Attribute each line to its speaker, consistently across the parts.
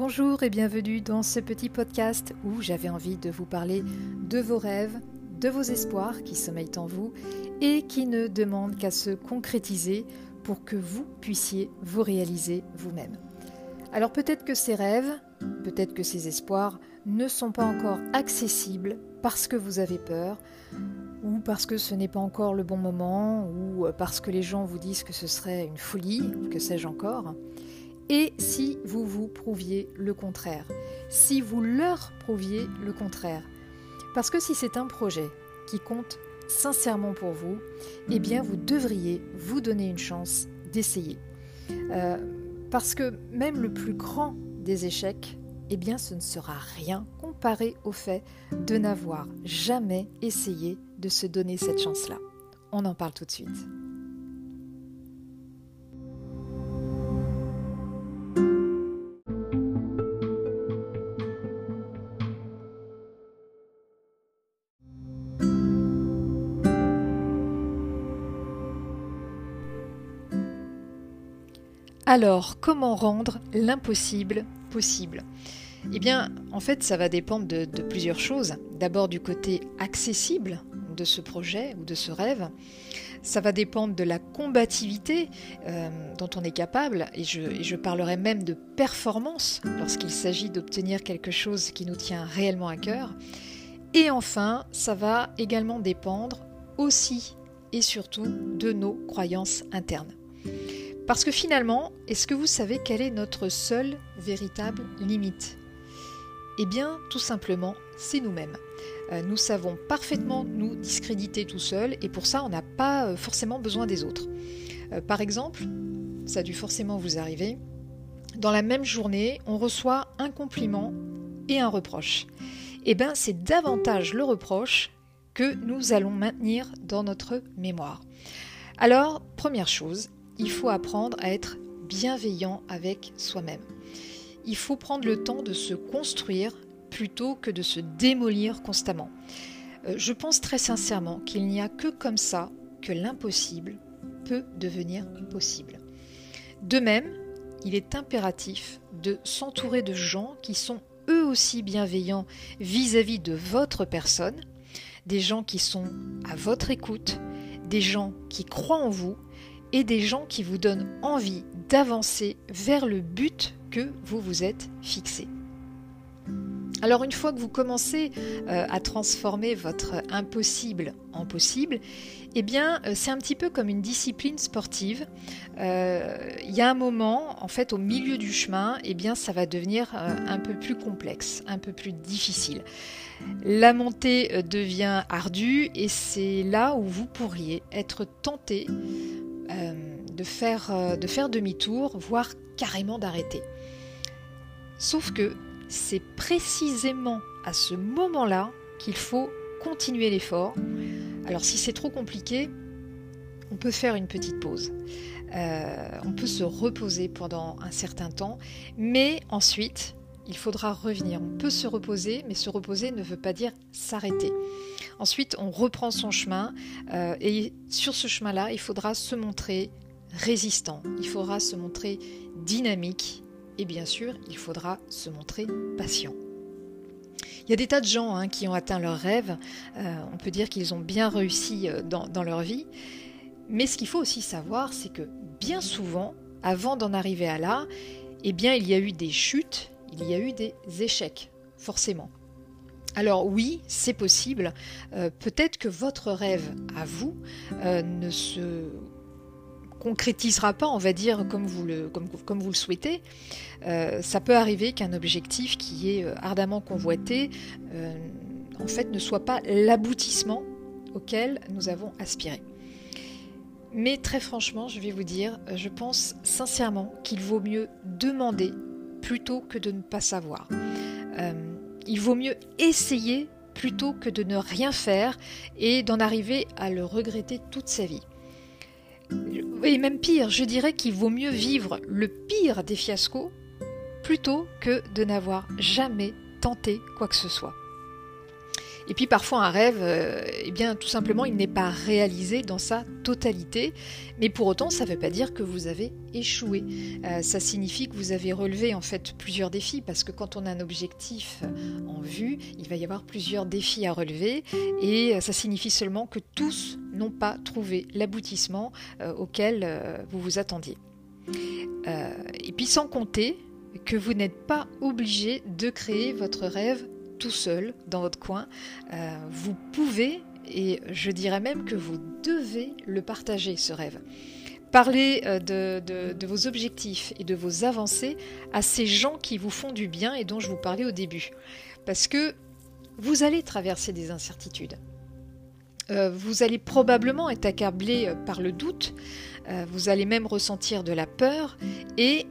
Speaker 1: Bonjour et bienvenue dans ce petit podcast où j'avais envie de vous parler de vos rêves, de vos espoirs qui sommeillent en vous et qui ne demandent qu'à se concrétiser pour que vous puissiez vous réaliser vous-même. Alors peut-être que ces rêves, peut-être que ces espoirs ne sont pas encore accessibles parce que vous avez peur, ou parce que ce n'est pas encore le bon moment, ou parce que les gens vous disent que ce serait une folie, que sais-je encore. Et si vous vous prouviez le contraire, si vous leur prouviez le contraire. Parce que si c'est un projet qui compte sincèrement pour vous, eh bien vous devriez vous donner une chance d'essayer. Euh, parce que même le plus grand des échecs eh bien ce ne sera rien comparé au fait de n'avoir jamais essayé de se donner cette chance-là. On en parle tout de suite. Alors, comment rendre l'impossible possible? Eh bien, en fait, ça va dépendre de, plusieurs choses. D'abord du côté accessible de ce projet ou de ce rêve. Ça va dépendre de la combativité euh, dont on est capable, et je, parlerai même de performance lorsqu'il s'agit d'obtenir quelque chose qui nous tient réellement à cœur. Et enfin, ça va également dépendre aussi et surtout de nos croyances internes. Parce que finalement, est-ce que vous savez quelle est notre seule véritable limite? Eh bien, tout simplement, c'est nous-mêmes. Euh, nous savons parfaitement nous discréditer tout seuls et pour ça, on n'a pas euh, forcément besoin des autres. Euh, par exemple, ça a dû forcément vous arriver, dans la même journée, on reçoit un compliment et un reproche. Eh bien, c'est davantage le reproche que nous allons maintenir dans notre mémoire. Alors, première chose, il faut apprendre à être bienveillant avec soi-même il faut prendre le temps de se construire plutôt que de se démolir constamment. Euh, je pense très sincèrement qu'il n'y a que comme ça que l'impossible peut devenir possible. De même, il est impératif de s'entourer de gens qui sont eux aussi bienveillants vis-à-vis -vis de votre personne, des gens qui sont à votre écoute, des gens qui croient en vous et des gens qui vous donnent envie d'avancer vers le but que vous vous êtes fixé. Alors une fois que vous commencez euh, à transformer votre impossible en possible, eh bien euh, c'est un petit peu comme une discipline sportive. Euh, il y a un moment, en fait, au milieu du chemin, eh bien ça va devenir un peu plus complexe, un peu plus difficile. La montée devient ardue et c'est là où vous pourriez être tenté de faire, de faire demi-tour, voire carrément d'arrêter. Sauf que c'est précisément à ce moment-là qu'il faut continuer l'effort. Alors si c'est trop compliqué, on peut faire une petite pause. Euh, on peut se reposer pendant un certain temps, mais ensuite, il faudra revenir. On peut se reposer, mais se reposer ne veut pas dire s'arrêter. Ensuite, on reprend son chemin, euh, et sur ce chemin-là, il faudra se montrer résistant, il faudra se montrer dynamique, et bien sûr, il faudra se montrer patient. Il y a des tas de gens hein, qui ont atteint leurs rêves, euh, on peut dire qu'ils ont bien réussi euh, dans, leur vie, mais ce qu'il faut aussi savoir, c'est que bien souvent, avant d'en arriver à là, eh bien, il y a eu des chutes, il y a eu des échecs, forcément. Alors oui, c'est possible. Euh, peut-être que votre rêve à vous ne se concrétisera pas, on va dire, comme vous le, souhaitez, euh, ça peut arriver qu'un objectif qui est euh, ardemment convoité, euh, en fait, ne soit pas l'aboutissement auquel nous avons aspiré. Mais très franchement, je vais vous dire, je pense sincèrement qu'il vaut mieux demander plutôt que de ne pas savoir. Il vaut mieux essayer plutôt que de ne rien faire et d'en arriver à le regretter toute sa vie. Et même pire, je dirais qu'il vaut mieux vivre le pire des fiascos plutôt que de n'avoir jamais tenté quoi que ce soit. Et puis parfois un rêve, euh, eh bien tout simplement il n'est pas réalisé dans sa totalité, mais pour autant ça ne veut pas dire que vous avez échoué. Euh, ça signifie que vous avez relevé en fait plusieurs défis, parce que quand on a un objectif en vue, il va y avoir plusieurs défis à relever, et ça signifie seulement que tous n'ont pas trouvé l'aboutissement auquel vous vous attendiez. et puis sans compter que vous n'êtes pas obligé de créer votre rêve tout seul dans votre coin. Euh, vous pouvez, et je dirais même que vous devez le partager, ce rêve. Parlez euh, de, vos objectifs et de vos avancées à ces gens qui vous font du bien et dont je vous parlais au début. Parce que vous allez traverser des incertitudes. Euh, vous allez probablement être accablé par le doute, vous allez même ressentir de la peur et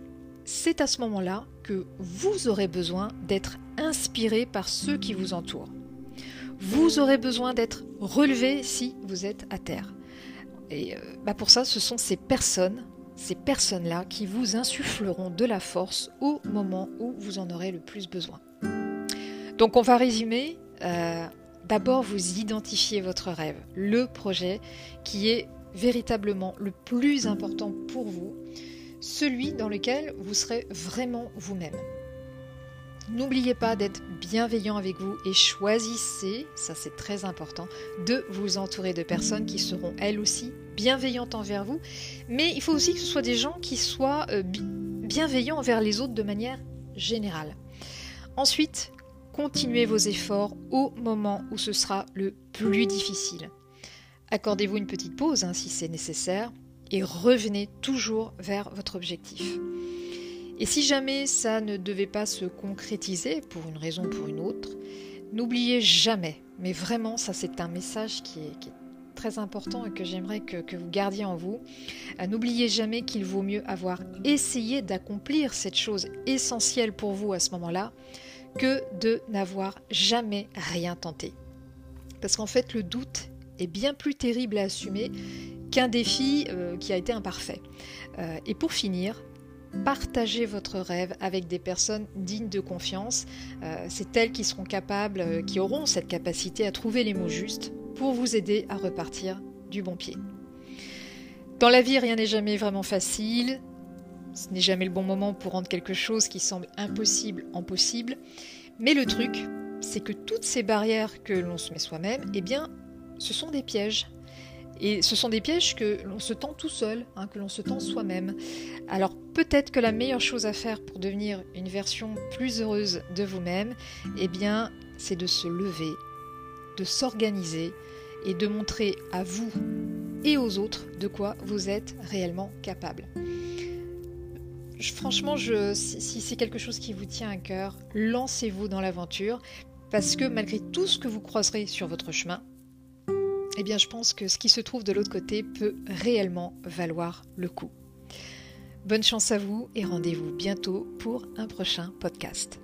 Speaker 1: c'est à ce moment-là que vous aurez besoin d'être inspiré par ceux qui vous entourent. Vous aurez besoin d'être relevé si vous êtes à terre. Et euh, bah pour ça, ce sont ces personnes, ces personnes-là qui vous insuffleront de la force au moment où vous en aurez le plus besoin. Donc on va résumer. Euh, d'abord, vous identifiez votre rêve, le projet qui est véritablement le plus important pour vous celui dans lequel vous serez vraiment vous-même. N'oubliez pas d'être bienveillant avec vous et choisissez, ça c'est très important, de vous entourer de personnes qui seront elles aussi bienveillantes envers vous. Mais il faut aussi que ce soit des gens qui soient euh, bienveillants envers les autres de manière générale. Ensuite, continuez vos efforts au moment où ce sera le plus difficile. Accordez-vous une petite pause hein, si c'est nécessaire et revenez toujours vers votre objectif. Et si jamais ça ne devait pas se concrétiser pour une raison ou pour une autre, n'oubliez jamais, mais vraiment ça c'est un message qui est, très important et que j'aimerais que, vous gardiez en vous, euh, n'oubliez jamais qu'il vaut mieux avoir essayé d'accomplir cette chose essentielle pour vous à ce moment-là que de n'avoir jamais rien tenté. Parce qu'en fait le doute est bien plus terrible à assumer qu'un défi euh, qui a été imparfait. Euh, et pour finir, partagez votre rêve avec des personnes dignes de confiance. Euh, c'est elles qui seront capables, qui auront cette capacité à trouver les mots justes pour vous aider à repartir du bon pied. Dans la vie, rien n'est jamais vraiment facile. Ce n'est jamais le bon moment pour rendre quelque chose qui semble impossible en possible. Mais le truc, c'est que toutes ces barrières que l'on se met soi-même, eh bien, ce sont des pièges. Et ce sont des pièges que l'on se tend tout seul, hein, que l'on se tend soi-même. Alors peut-être que la meilleure chose à faire pour devenir une version plus heureuse de vous-même, eh bien, c'est de se lever, de s'organiser et de montrer à vous et aux autres de quoi vous êtes réellement capable. franchement, si c'est quelque chose qui vous tient à cœur, lancez-vous dans l'aventure parce que malgré tout ce que vous croiserez sur votre chemin, eh bien je pense que ce qui se trouve de l'autre côté peut réellement valoir le coup. Bonne chance à vous et rendez-vous bientôt pour un prochain podcast.